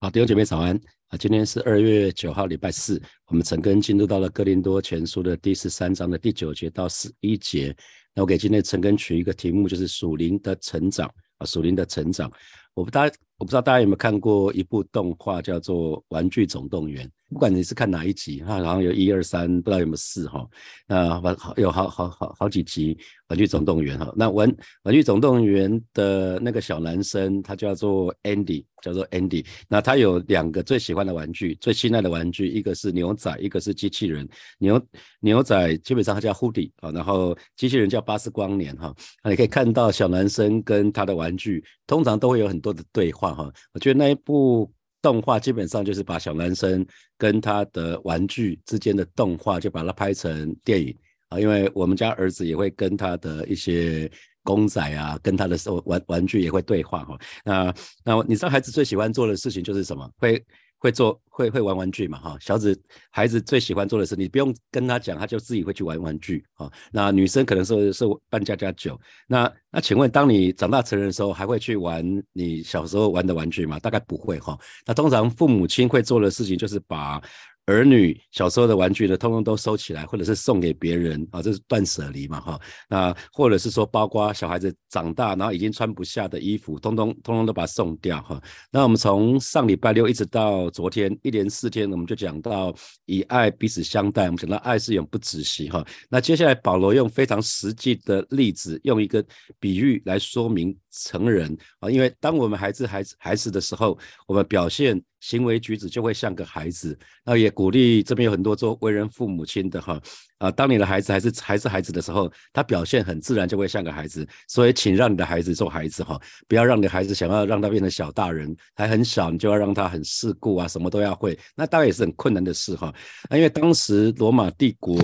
好，弟兄姐妹早安啊！今天是二月九号，礼拜四。我们陈根进入到了哥林多前书的第十三章的第九节到十一节。那我给今天陈根取一个题目，就是属灵的成长啊，属灵的成长。我不大，我不知道大家有没有看过一部动画，叫做《玩具总动员》。不管你是看哪一集，哈，然后有一二三，不知道有没有四哈。那玩好有好好好好几集《玩具总动员》哈。那玩《玩具总动员》的那个小男生，他叫做 Andy，叫做 Andy。那他有两个最喜欢的玩具，最心爱的玩具，一个是牛仔，一个是机器人。牛牛仔基本上他叫 Hoodie 啊，然后机器人叫巴斯光年哈。那你可以看到小男生跟他的玩具，通常都会有很多的对话哈。我觉得那一部。动画基本上就是把小男生跟他的玩具之间的动画，就把它拍成电影啊。因为我们家儿子也会跟他的一些公仔啊，跟他的玩玩具也会对话哈。那那你知道孩子最喜欢做的事情就是什么？会。会做会会玩玩具嘛哈，小子孩子最喜欢做的事，你不用跟他讲，他就自己会去玩玩具啊。那女生可能是是扮家家酒，那那请问，当你长大成人的时候，还会去玩你小时候玩的玩具吗？大概不会哈。那通常父母亲会做的事情就是把。儿女小时候的玩具呢，通通都收起来，或者是送给别人啊，这是断舍离嘛，哈。那或者是说，包括小孩子长大，然后已经穿不下的衣服，通通通通都把它送掉，哈。那我们从上礼拜六一直到昨天，一连四天，我们就讲到以爱彼此相待，我们讲到爱是永不止息，哈。那接下来保罗用非常实际的例子，用一个比喻来说明成人啊，因为当我们孩子孩子孩子的时候，我们表现。行为举止就会像个孩子，那也鼓励这边有很多做为人父母亲的哈啊，当你的孩子还是还是孩子的时候，他表现很自然就会像个孩子，所以请让你的孩子做孩子哈，不要让你的孩子想要让他变成小大人，还很小，你就要让他很世故啊，什么都要会，那当然也是很困难的事哈。那因为当时罗马帝国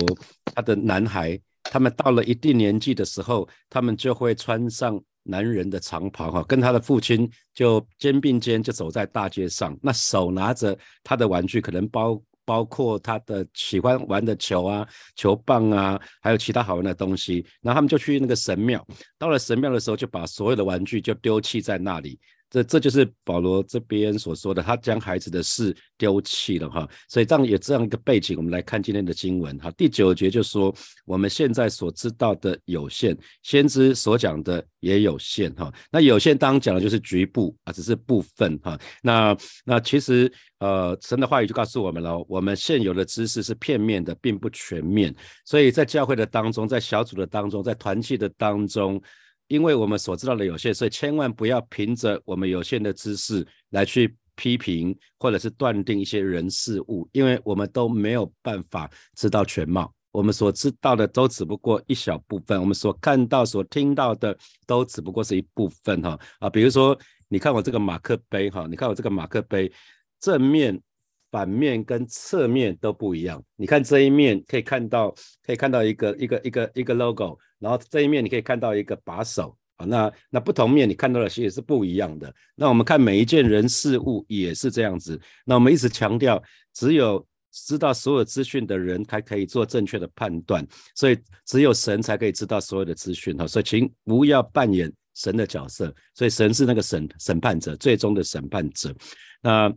他的男孩，他们到了一定年纪的时候，他们就会穿上。男人的长袍哈，跟他的父亲就肩并肩就走在大街上，那手拿着他的玩具，可能包包括他的喜欢玩的球啊、球棒啊，还有其他好玩的东西。然后他们就去那个神庙，到了神庙的时候，就把所有的玩具就丢弃在那里。这这就是保罗这边所说的，他将孩子的事丢弃了哈，所以这样有这样一个背景，我们来看今天的经文哈。第九节就说，我们现在所知道的有限，先知所讲的也有限哈。那有限当讲的就是局部啊，只是部分哈。那那其实呃，神的话语就告诉我们了，我们现有的知识是片面的，并不全面。所以在教会的当中，在小组的当中，在团契的当中。因为我们所知道的有限，所以千万不要凭着我们有限的知识来去批评或者是断定一些人事物，因为我们都没有办法知道全貌。我们所知道的都只不过一小部分，我们所看到、所听到的都只不过是一部分哈啊。比如说，你看我这个马克杯哈，你看我这个马克杯正面。反面跟侧面都不一样。你看这一面可以看到，可以看到一个一个一个一个 logo，然后这一面你可以看到一个把手啊。那那不同面你看到的其实是不一样的。那我们看每一件人事物也是这样子。那我们一直强调，只有知道所有资讯的人才可以做正确的判断，所以只有神才可以知道所有的资讯哈。所以请不要扮演神的角色。所以神是那个审审判者，最终的审判者。那。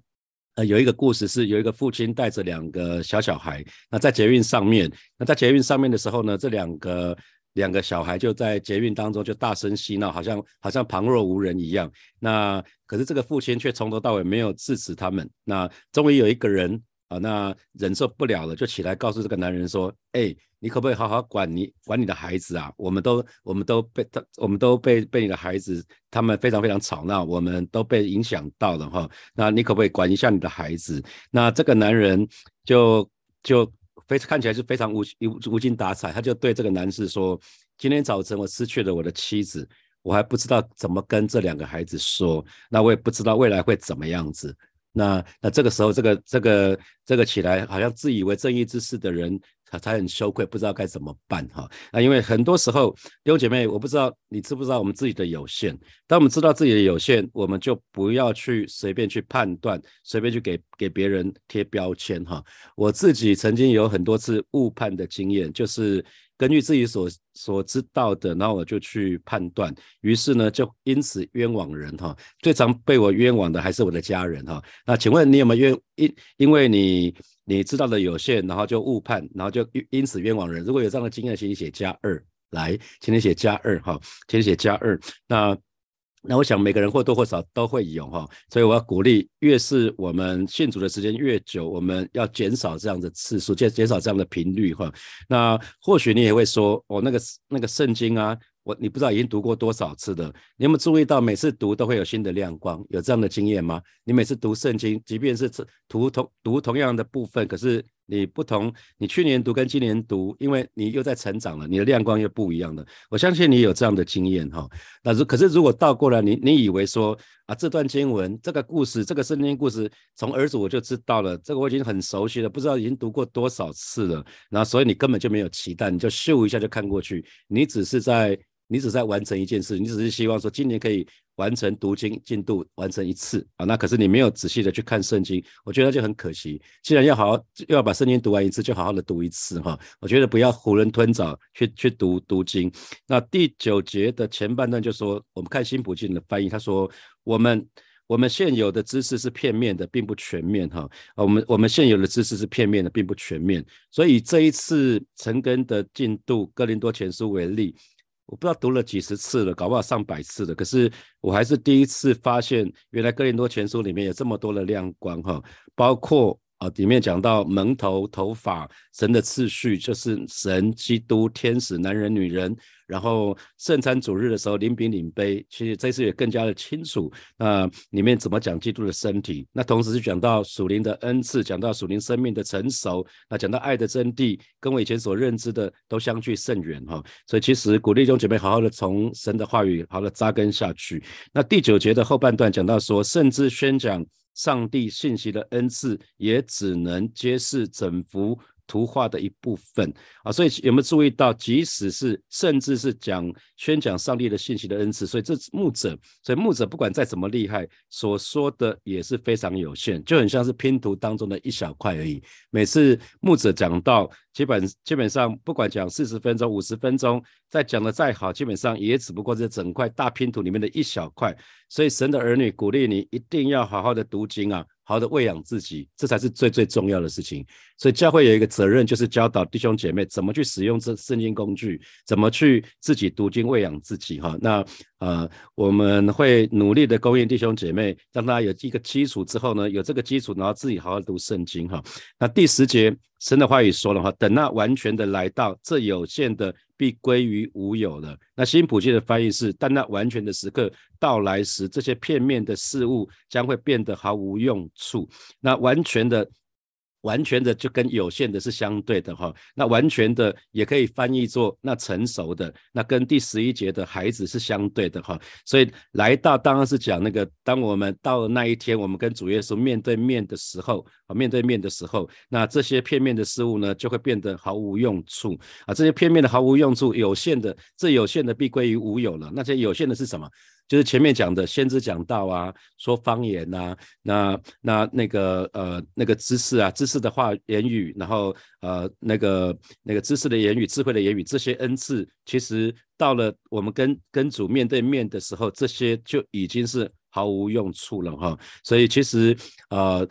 有一个故事是有一个父亲带着两个小小孩，那在捷运上面，那在捷运上面的时候呢，这两个两个小孩就在捷运当中就大声嬉闹，好像好像旁若无人一样。那可是这个父亲却从头到尾没有制止他们。那终于有一个人。啊，那忍受不了了，就起来告诉这个男人说：“哎，你可不可以好好管你管你的孩子啊？我们都我们都被他我们都被被你的孩子他们非常非常吵闹，我们都被影响到了哈。那你可不可以管一下你的孩子？那这个男人就就非看起来是非常无无无精打采，他就对这个男士说：今天早晨我失去了我的妻子，我还不知道怎么跟这两个孩子说，那我也不知道未来会怎么样子。”那那这个时候，这个这个这个起来，好像自以为正义之士的人，他才很羞愧，不知道该怎么办哈。那因为很多时候，弟兄姐妹，我不知道你知不知道我们自己的有限。当我们知道自己的有限，我们就不要去随便去判断，随便去给给别人贴标签哈。我自己曾经有很多次误判的经验，就是根据自己所所知道的，然后我就去判断，于是呢，就因此冤枉人哈。最常被我冤枉的还是我的家人哈。那请问你有没有冤因？因为你你知道的有限，然后就误判，然后就因此冤枉人。如果有这样的经验，请你写加二来，请你写加二哈，请你写加二。那。那我想每个人或多或少都会有哈，所以我要鼓励，越是我们信主的时间越久，我们要减少这样的次数，减减少这样的频率哈。那或许你也会说，哦，那个那个圣经啊，我你不知道已经读过多少次的，你有没有注意到每次读都会有新的亮光？有这样的经验吗？你每次读圣经，即便是读同读同样的部分，可是。你不同，你去年读跟今年读，因为你又在成长了，你的亮光又不一样了。我相信你有这样的经验哈。那如可是如果倒过来，你你以为说啊，这段经文、这个故事、这个圣经故事，从儿子我就知道了，这个我已经很熟悉了，不知道已经读过多少次了。然后所以你根本就没有期待，你就咻一下就看过去，你只是在。你只在完成一件事，你只是希望说今年可以完成读经进度完成一次啊，那可是你没有仔细的去看圣经，我觉得就很可惜。既然要好好又要把圣经读完一次，就好好的读一次哈。我觉得不要囫囵吞枣去去读读经。那第九节的前半段就说，我们看新普金的翻译，他说我们我们现有的知识是片面的，并不全面哈。我们我们现有的知识是片面的，并不全面。所以这一次成根的进度，哥林多前书为例。我不知道读了几十次了，搞不好上百次了。可是我还是第一次发现，原来哥林多全书里面有这么多的亮光哈，包括。啊，里面讲到蒙头、头发、神的次序，就是神、基督、天使、男人、女人，然后圣餐主日的时候领饼领杯，其实这次也更加的清楚。那里面怎么讲基督的身体？那同时是讲到属灵的恩赐，讲到属灵生命的成熟，那讲到爱的真谛，跟我以前所认知的都相距甚远哈。所以其实鼓励弟兄姐妹好好的从神的话语好的扎根下去。那第九节的后半段讲到说，甚至宣讲。上帝信息的恩赐也只能揭示整幅图画的一部分啊，所以有没有注意到，即使是甚至是讲宣讲上帝的信息的恩赐，所以这牧者，所以牧者不管再怎么厉害，所说的也是非常有限，就很像是拼图当中的一小块而已。每次牧者讲到，基本基本上不管讲四十分钟、五十分钟，再讲的再好，基本上也只不过是整块大拼图里面的一小块。所以神的儿女鼓励你一定要好好的读经啊，好的喂养自己，这才是最最重要的事情。所以教会有一个责任，就是教导弟兄姐妹怎么去使用这圣经工具，怎么去自己读经喂养自己哈。那呃，我们会努力的供应弟兄姐妹，让他有一个基础之后呢，有这个基础，然后自己好好读圣经哈。那第十节神的话语说了哈，等那完全的来到，这有限的。必归于无有了。那新普界的翻译是：但那完全的时刻到来时，这些片面的事物将会变得毫无用处。那完全的。完全的就跟有限的是相对的哈，那完全的也可以翻译作那成熟的，那跟第十一节的孩子是相对的哈，所以来到当然是讲那个，当我们到了那一天，我们跟主耶稣面对面的时候啊，面对面的时候，那这些片面的事物呢，就会变得毫无用处。啊，这些片面的毫无用处，有限的，这有限的必归于无有了，那些有限的是什么？就是前面讲的先知讲道啊，说方言呐，那那那个呃那个知识啊，知识的话言语，然后呃那个那个知识的言语，智慧的言语，这些恩赐，其实到了我们跟跟主面对面的时候，这些就已经是毫无用处了哈。所以其实呃。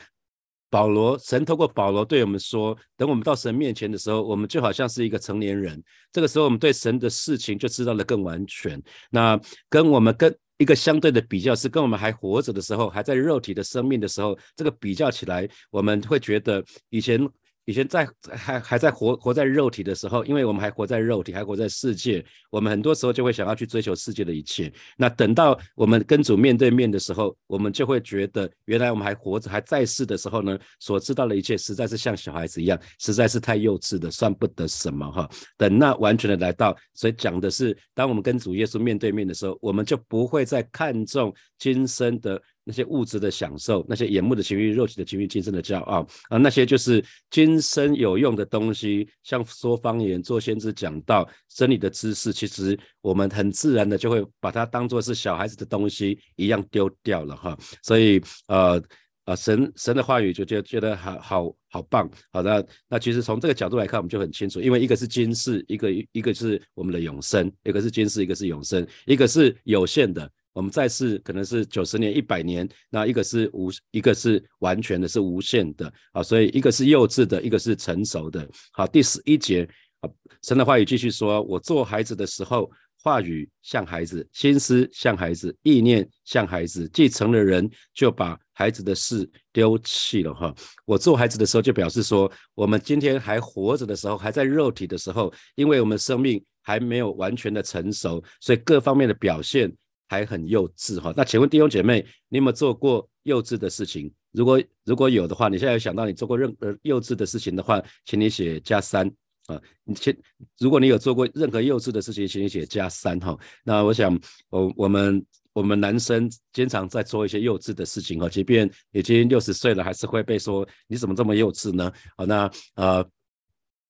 保罗，神透过保罗对我们说：“等我们到神面前的时候，我们就好像是一个成年人。这个时候，我们对神的事情就知道的更完全。那跟我们跟一个相对的比较，是跟我们还活着的时候，还在肉体的生命的时候，这个比较起来，我们会觉得以前。”以前在还还在活活在肉体的时候，因为我们还活在肉体，还活在世界，我们很多时候就会想要去追求世界的一切。那等到我们跟主面对面的时候，我们就会觉得，原来我们还活着，还在世的时候呢，所知道的一切实在是像小孩子一样，实在是太幼稚的，算不得什么哈。等那完全的来到，所以讲的是，当我们跟主耶稣面对面的时候，我们就不会再看重今生的。那些物质的享受，那些眼目的情欲、肉体的情欲、今生的骄傲啊，那些就是今生有用的东西，像说方言、做先知讲道、真理的知识，其实我们很自然的就会把它当做是小孩子的东西一样丢掉了哈。所以呃啊，神神的话语就觉觉得好好好棒，好的，那其实从这个角度来看，我们就很清楚，因为一个是今世，一个一个是我们的永生，一个是今世，一个是永生，一个是有限的，我们在世可能是九十年、一百年，那一个是无，一个是完全的，是无限的，啊，所以一个是幼稚的，一个是成熟的。好，第十一节，啊，神的话语继续说，我做孩子的时候。话语像孩子，心思像孩子，意念像孩子。继承了人，就把孩子的事丢弃了。哈，我做孩子的时候，就表示说，我们今天还活着的时候，还在肉体的时候，因为我们生命还没有完全的成熟，所以各方面的表现还很幼稚。哈，那请问弟兄姐妹，你有没有做过幼稚的事情？如果如果有的话，你现在有想到你做过任何幼稚的事情的话，请你写加三。啊，你先，如果你有做过任何幼稚的事情，请你写加三哈。那我想，我我们我们男生经常在做一些幼稚的事情哈，即便已经六十岁了，还是会被说你怎么这么幼稚呢？好，那呃。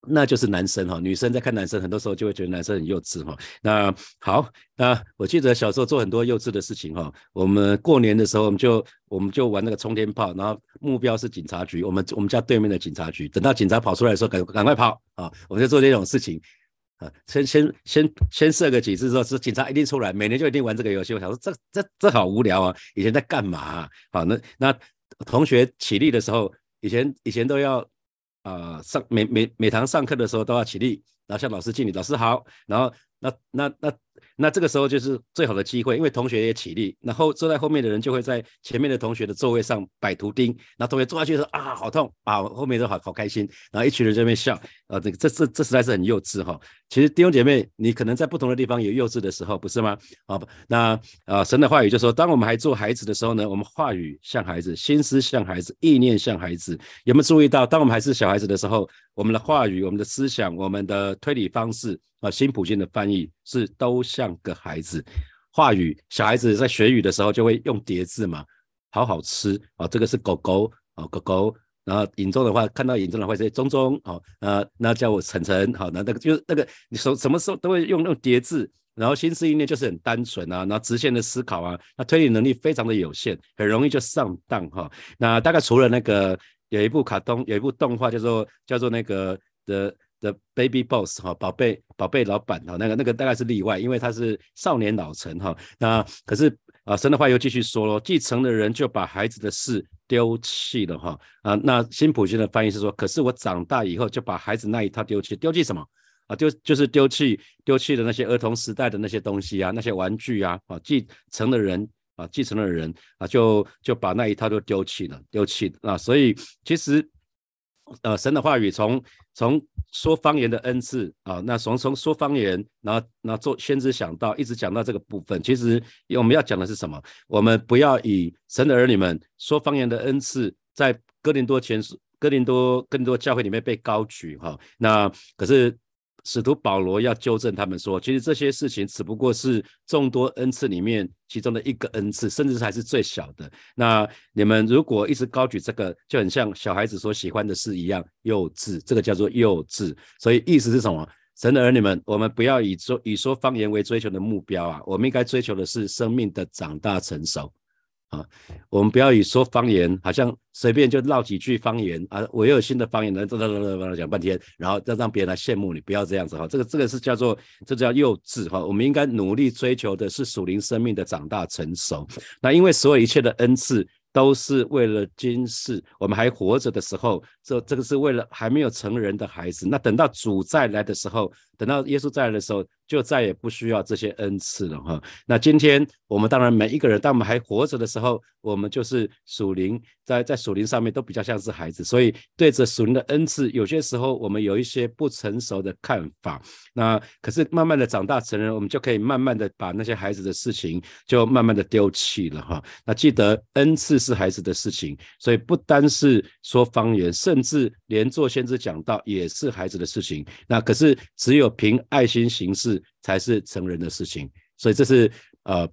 那就是男生哈，女生在看男生，很多时候就会觉得男生很幼稚哈。那好，那我记得小时候做很多幼稚的事情哈。我们过年的时候，我们就我们就玩那个冲天炮，然后目标是警察局，我们我们家对面的警察局。等到警察跑出来的时候，赶赶快跑啊！我们就做这种事情啊，先先先先设个几次之后，是警察一定出来，每年就一定玩这个游戏。我想说，这这这好无聊啊！以前在干嘛？好，那那同学起立的时候，以前以前都要。啊，上每每每堂上课的时候都要起立，然后向老师敬礼，老师好。然后那那那那这个时候就是最好的机会，因为同学也起立，然后坐在后面的人就会在前面的同学的座位上摆图钉，然后同学坐下去说啊好痛啊，后面都好好开心，然后一群人在那边笑，啊这个这这这实在是很幼稚哈。其实弟兄姐妹，你可能在不同的地方有幼稚的时候，不是吗？啊，那啊，神的话语就说，当我们还做孩子的时候呢，我们话语像孩子，心思像孩子，意念像孩子。有没有注意到，当我们还是小孩子的时候，我们的话语、我们的思想、我们的推理方式啊，新普京的翻译是都像个孩子。话语，小孩子在学语的时候就会用叠字嘛，好好吃啊，这个是狗狗啊，狗狗。然后尹中的话，看到尹中的话是中中，好，呃，那叫我晨晨，好，那那个就是那个你什什么时候都会用那种叠字，然后心思意念就是很单纯啊，然后直线的思考啊，那推理能力非常的有限，很容易就上当哈。那大概除了那个有一部卡通，有一部动画叫做叫做那个的的 Baby Boss 哈，宝贝宝贝老板哈，那个那个大概是例外，因为他是少年老成哈。那可是啊，神的话又继续说喽，继承的人就把孩子的事。丢弃了哈啊，那新普京的翻译是说，可是我长大以后就把孩子那一套丢弃，丢弃什么啊？丢就是丢弃丢弃的那些儿童时代的那些东西啊，那些玩具啊啊，继承的人啊，继承的人啊，就就把那一套都丢弃了，丢弃啊，所以其实。呃，神的话语从从说方言的恩赐啊，那从从说方言，然后然后做先知想到，一直讲到这个部分。其实我们要讲的是什么？我们不要以神的儿女们说方言的恩赐，在哥林多前哥林多更多教会里面被高举哈。那可是。使徒保罗要纠正他们说，其实这些事情只不过是众多恩赐里面其中的一个恩赐，甚至还是最小的。那你们如果一直高举这个，就很像小孩子所喜欢的事一样幼稚，这个叫做幼稚。所以意思是什么？神的儿女们，我们不要以说以说方言为追求的目标啊，我们应该追求的是生命的长大成熟。啊，我们不要以说方言，好像随便就唠几句方言啊。我又有新的方言，能哒哒哒哒讲半天，然后再让别人来羡慕你，不要这样子哈。这个这个是叫做这叫幼稚哈。我们应该努力追求的是属灵生命的长大成熟。那因为所有一切的恩赐。都是为了今世，我们还活着的时候，这这个是为了还没有成人的孩子。那等到主再来的时候，等到耶稣再来的时候，就再也不需要这些恩赐了哈。那今天我们当然每一个人，当我们还活着的时候，我们就是属灵，在在属灵上面都比较像是孩子，所以对着属灵的恩赐，有些时候我们有一些不成熟的看法。那可是慢慢的长大成人，我们就可以慢慢的把那些孩子的事情就慢慢的丢弃了哈。那记得恩赐。是孩子的事情，所以不单是说方言，甚至连做先知讲道也是孩子的事情。那可是只有凭爱心行事才是成人的事情。所以这是呃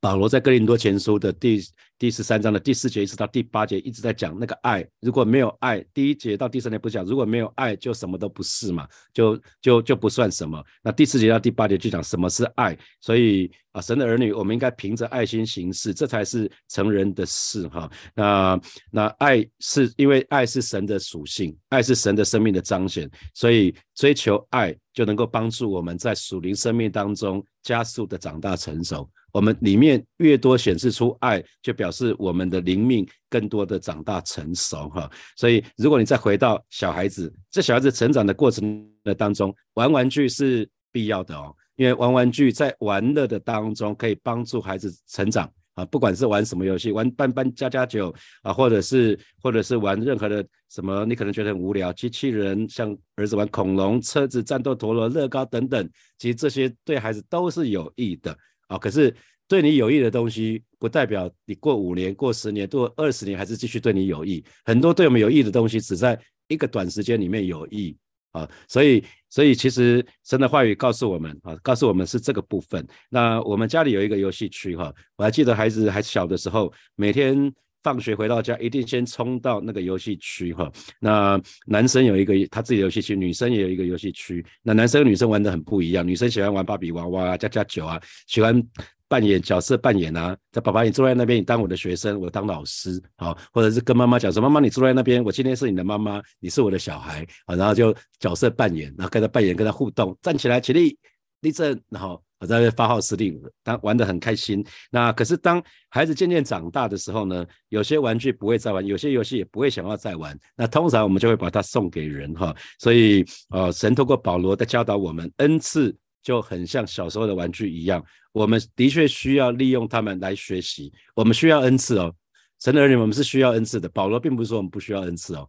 保罗在哥林多前书的第第十三章的第四节一直到第八节一直在讲那个爱，如果没有爱，第一节到第三节不讲，如果没有爱，就什么都不是嘛，就就就不算什么。那第四节到第八节就讲什么是爱，所以啊，神的儿女，我们应该凭着爱心行事，这才是成人的事哈。那那爱是因为爱是神的属性，爱是神的生命的彰显，所以追求爱就能够帮助我们在属灵生命当中加速的长大成熟。我们里面越多显示出爱，就表示我们的灵命更多的长大成熟哈。所以，如果你再回到小孩子，这小孩子成长的过程的当中，玩玩具是必要的哦，因为玩玩具在玩乐的当中可以帮助孩子成长啊。不管是玩什么游戏，玩搬搬家家酒啊，或者是或者是玩任何的什么，你可能觉得很无聊，机器人，像儿子玩恐龙、车子、战斗陀螺、乐高等等，其实这些对孩子都是有益的。啊，可是对你有益的东西，不代表你过五年、过十年、过二十年还是继续对你有益。很多对我们有益的东西，只在一个短时间里面有益啊。所以，所以其实神的话语告诉我们啊，告诉我们是这个部分。那我们家里有一个游戏区哈，我还记得孩子还小的时候，每天放学回到家，一定先冲到那个游戏区哈。那男生有一个他自己的游戏区，女生也有一个游戏区。那男生女生玩的很不一样，女生喜欢玩芭比娃娃啊、加加酒啊，喜欢扮演角色扮演啊。在爸爸你坐在那边，你当我的学生，我当老师，好，或者是跟妈妈讲说，妈妈你坐在那边，我今天是你的妈妈，你是我的小孩啊，然后就角色扮演，然后跟他扮演，跟他互动，站起来起立，立正，然后。我在发号施令，当玩得很开心。那可是当孩子渐渐长大的时候呢，有些玩具不会再玩，有些游戏也不会想要再玩。那通常我们就会把它送给人哈。所以呃，神透过保罗的教导我们，恩赐就很像小时候的玩具一样，我们的确需要利用他们来学习。我们需要恩赐哦，神的儿女，我们是需要恩赐的。保罗并不是说我们不需要恩赐哦，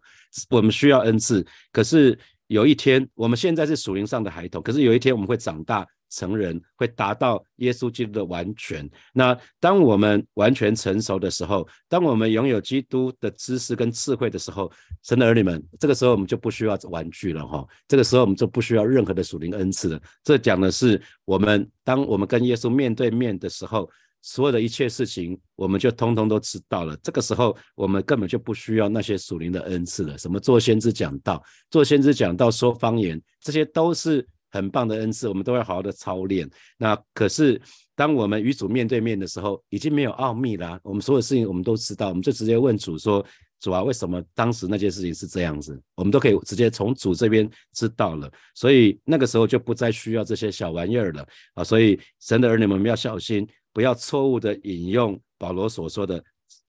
我们需要恩赐。可是有一天，我们现在是属灵上的孩童，可是有一天我们会长大。成人会达到耶稣基督的完全。那当我们完全成熟的时候，当我们拥有基督的知识跟智慧的时候，神的儿女们，这个时候我们就不需要玩具了哈。这个时候我们就不需要任何的属灵恩赐了。这讲的是我们当我们跟耶稣面对面的时候，所有的一切事情我们就通通都知道了。这个时候我们根本就不需要那些属灵的恩赐了。什么做先知讲道、做先知讲道、说方言，这些都是。很棒的恩赐，我们都会好好的操练。那可是，当我们与主面对面的时候，已经没有奥秘了。我们所有事情我们都知道，我们就直接问主说：“主啊，为什么当时那件事情是这样子？”我们都可以直接从主这边知道了。所以那个时候就不再需要这些小玩意儿了啊！所以神的儿女们要小心，不要错误的引用保罗所说的，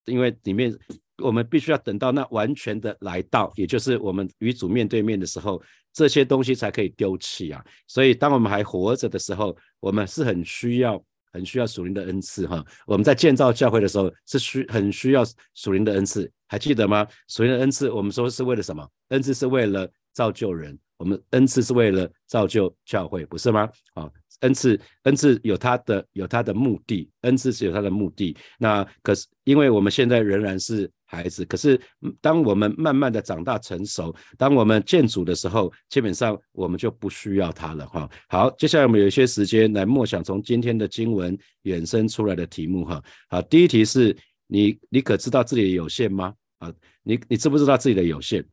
因为里面。我们必须要等到那完全的来到，也就是我们与主面对面的时候，这些东西才可以丢弃啊。所以，当我们还活着的时候，我们是很需要、很需要属灵的恩赐哈。我们在建造教会的时候，是需很需要属灵的恩赐，还记得吗？属灵的恩赐，我们说是为了什么？恩赐是为了造就人，我们恩赐是为了造就教会，不是吗？啊。恩赐，恩赐有它的有它的目的，恩赐是有它的目的。那可是因为我们现在仍然是孩子，可是当我们慢慢的长大成熟，当我们建主的时候，基本上我们就不需要它了哈。好，接下来我们有一些时间来默想从今天的经文衍生出来的题目哈。好，第一题是你你可知道自己的有限吗？啊，你你知不知道自己的有限？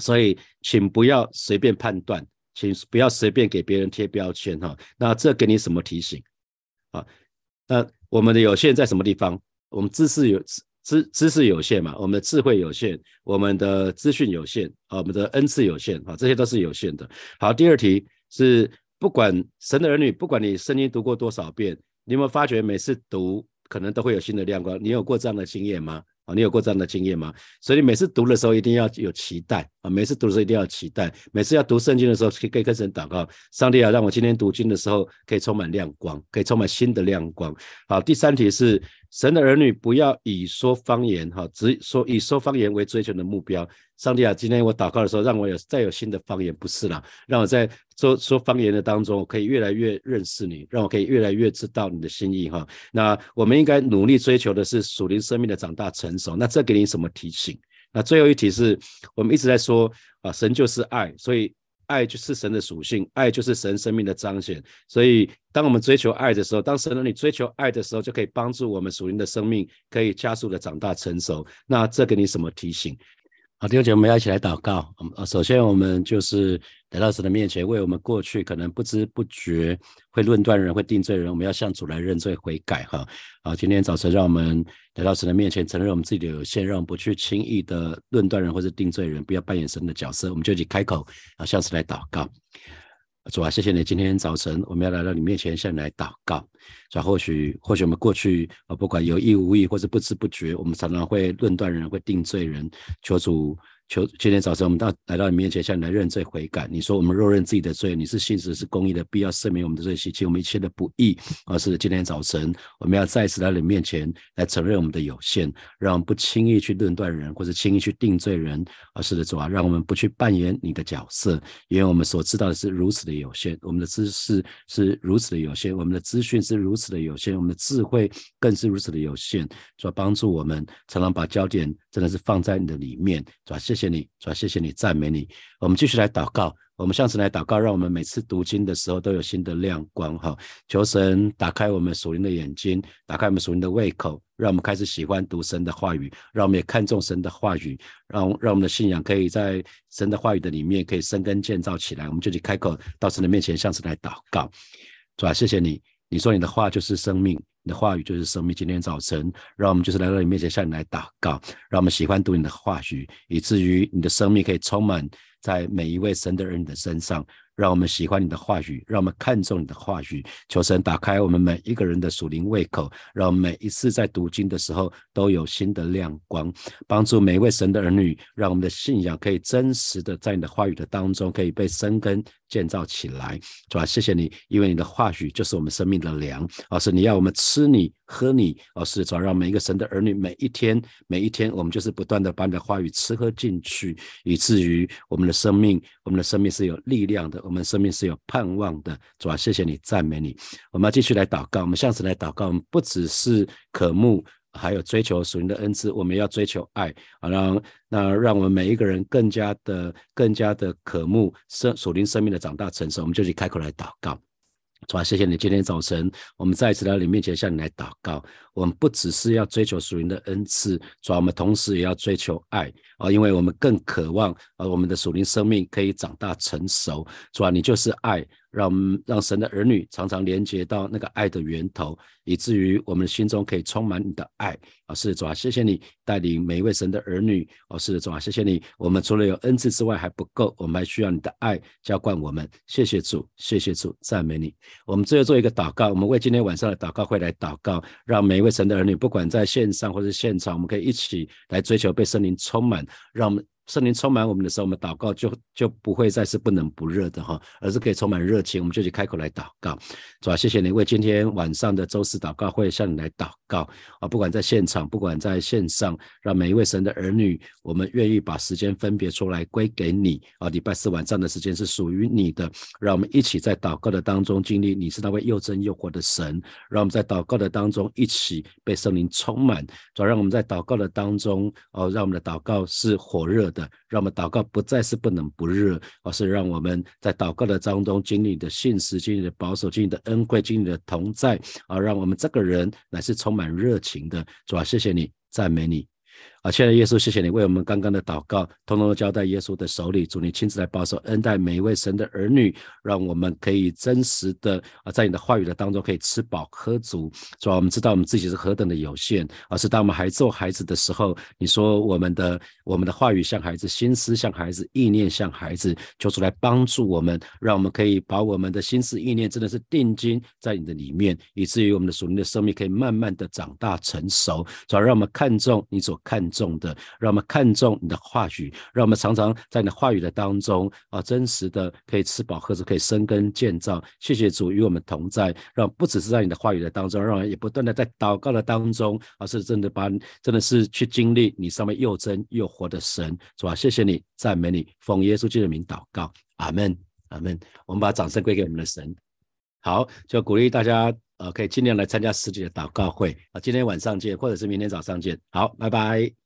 所以请不要随便判断。请不要随便给别人贴标签哈。那这给你什么提醒啊？那我们的有限在什么地方？我们知识有知知识有限嘛？我们的智慧有限，我们的资讯有限啊，我们的恩赐有限啊，这些都是有限的。好，第二题是不管神的儿女，不管你圣经读过多少遍，你有没有发觉每次读可能都会有新的亮光？你有过这样的经验吗？啊，你有过这样的经验吗？所以每次读的时候一定要有期待啊！每次读的时候一定要期待，每次要读圣经的时候可以跟神祷告，上帝啊，让我今天读经的时候可以充满亮光，可以充满新的亮光。好，第三题是神的儿女不要以说方言哈，只说以说方言为追求的目标。上帝啊，今天我祷告的时候，让我有再有新的方言，不是啦，让我在说说方言的当中，我可以越来越认识你，让我可以越来越知道你的心意哈。那我们应该努力追求的是属灵生命的长大成熟。那这给你什么提醒？那最后一题是我们一直在说啊，神就是爱，所以爱就是神的属性，爱就是神生命的彰显。所以，当我们追求爱的时候，当神让你追求爱的时候，就可以帮助我们属灵的生命可以加速的长大成熟。那这给你什么提醒？好，弟兄姐妹，我们要一起来祷告。嗯，首先我们就是来到神的面前，为我们过去可能不知不觉会论断人、会定罪人，我们要向主来认罪悔改。哈，好，今天早晨让我们来到神的面前，承认我们自己的有限，让我们不去轻易的论断人或是定罪人，不要扮演神的角色。我们就一起开口，啊，向神来祷告。主啊，谢谢你，今天早晨我们要来到你面前，向你来祷告。主啊，或许或许我们过去啊，不管有意无意或是不知不觉，我们常常会论断人，会定罪人。求主。求今天早晨我们到来到你面前，向你来认罪悔改。你说我们若认自己的罪，你是信实是公义的，必要赦免我们的罪，洗清我们一切的不义。而是今天早晨我们要再次来你面前来承认我们的有限，让我们不轻易去论断人，或者轻易去定罪人。而是的主啊，让我们不去扮演你的角色，因为我们所知道的是如此的有限，我们的知识是如此的有限，我们的资讯是如此的有限，我们的智慧更是如此的有限。主帮助我们，常常把焦点真的是放在你的里面，主谢。谢谢你，主谢谢你，赞美你。我们继续来祷告，我们向神来祷告，让我们每次读经的时候都有新的亮光。哈，求神打开我们属灵的眼睛，打开我们属灵的胃口，让我们开始喜欢读神的话语，让我们也看重神的话语，让让我们的信仰可以在神的话语的里面可以生根建造起来。我们就去开口到神的面前，向神来祷告。主啊，谢谢你，你说你的话就是生命。你的话语就是生命。今天早晨，让我们就是来到你面前，向你来祷告，让我们喜欢读你的话语，以至于你的生命可以充满在每一位神的儿女的身上。让我们喜欢你的话语，让我们看重你的话语。求神打开我们每一个人的属灵胃口，让我们每一次在读经的时候都有新的亮光，帮助每一位神的儿女，让我们的信仰可以真实的在你的话语的当中可以被生根建造起来。主啊，谢谢你，因为你的话语就是我们生命的粮。而是你要我们吃你喝你，而是主要让每一个神的儿女每一天每一天，我们就是不断的把你的话语吃喝进去，以至于我们的生命，我们的生命是有力量的。我们生命是有盼望的，主啊，谢谢你，赞美你。我们要继续来祷告，我们向神来祷告。我们不只是渴慕，还有追求属灵的恩赐，我们要追求爱啊，让那让我们每一个人更加的、更加的渴慕生属灵生命的长大成熟。我们就去开口来祷告。主啊，谢谢你！今天早晨，我们再一次来你面前，向你来祷告。我们不只是要追求属灵的恩赐，主啊，我们同时也要追求爱啊，因为我们更渴望啊，我们的属灵生命可以长大成熟。主啊，你就是爱。让我们让神的儿女常常连接到那个爱的源头，以至于我们心中可以充满你的爱。啊，是的，主啊，谢谢你带领每一位神的儿女。哦，是的，主啊，谢谢你。我们除了有恩赐之外还不够，我们还需要你的爱浇灌我们。谢谢主，谢谢主，赞美你。我们最后做一个祷告，我们为今天晚上的祷告会来祷告，让每一位神的儿女，不管在线上或者现场，我们可以一起来追求被圣灵充满，让我们。圣灵充满我们的时候，我们祷告就就不会再是不冷不热的哈，而是可以充满热情。我们就去开口来祷告，主啊，谢谢你为今天晚上的周四祷告会向你来祷告啊！不管在现场，不管在线上，让每一位神的儿女，我们愿意把时间分别出来归给你啊！礼拜四晚上的时间是属于你的，让我们一起在祷告的当中经历你是那位又真又活的神，让我们在祷告的当中一起被圣灵充满，主要让我们在祷告的当中哦，让我们的祷告是火热的。让我们祷告不再是不冷不热，而是让我们在祷告的当中经历的信实、经历的保守、经历的恩惠、经历的同在，啊，让我们这个人乃是充满热情的。主啊，谢谢你，赞美你。啊，亲爱的耶稣，谢谢你为我们刚刚的祷告，通通都交在耶稣的手里。主，你亲自来保守恩待每一位神的儿女，让我们可以真实的啊，在你的话语的当中可以吃饱喝足。主啊，我们知道我们自己是何等的有限，而是当我们还做孩子的时候，你说我们的我们的话语像孩子，心思像孩子，意念像孩子，求主来帮助我们，让我们可以把我们的心思意念真的是定睛在你的里面，以至于我们的属灵的生命可以慢慢的长大成熟。主要让我们看重你所。看重重的，让我们看重你的话语，让我们常常在你的话语的当中啊，真实的可以吃饱喝足，可以生根建造。谢谢主与我们同在，让不只是在你的话语的当中，让也不断的在祷告的当中，而是真的把真的是去经历你上面又真又活的神，是吧？谢谢你，赞美你，奉耶稣基督的名祷告，阿门，阿门。我们把掌声归给我们的神。好，就鼓励大家。呃，可以尽量来参加实体的祷告会啊！今天晚上见，或者是明天早上见。好，拜拜。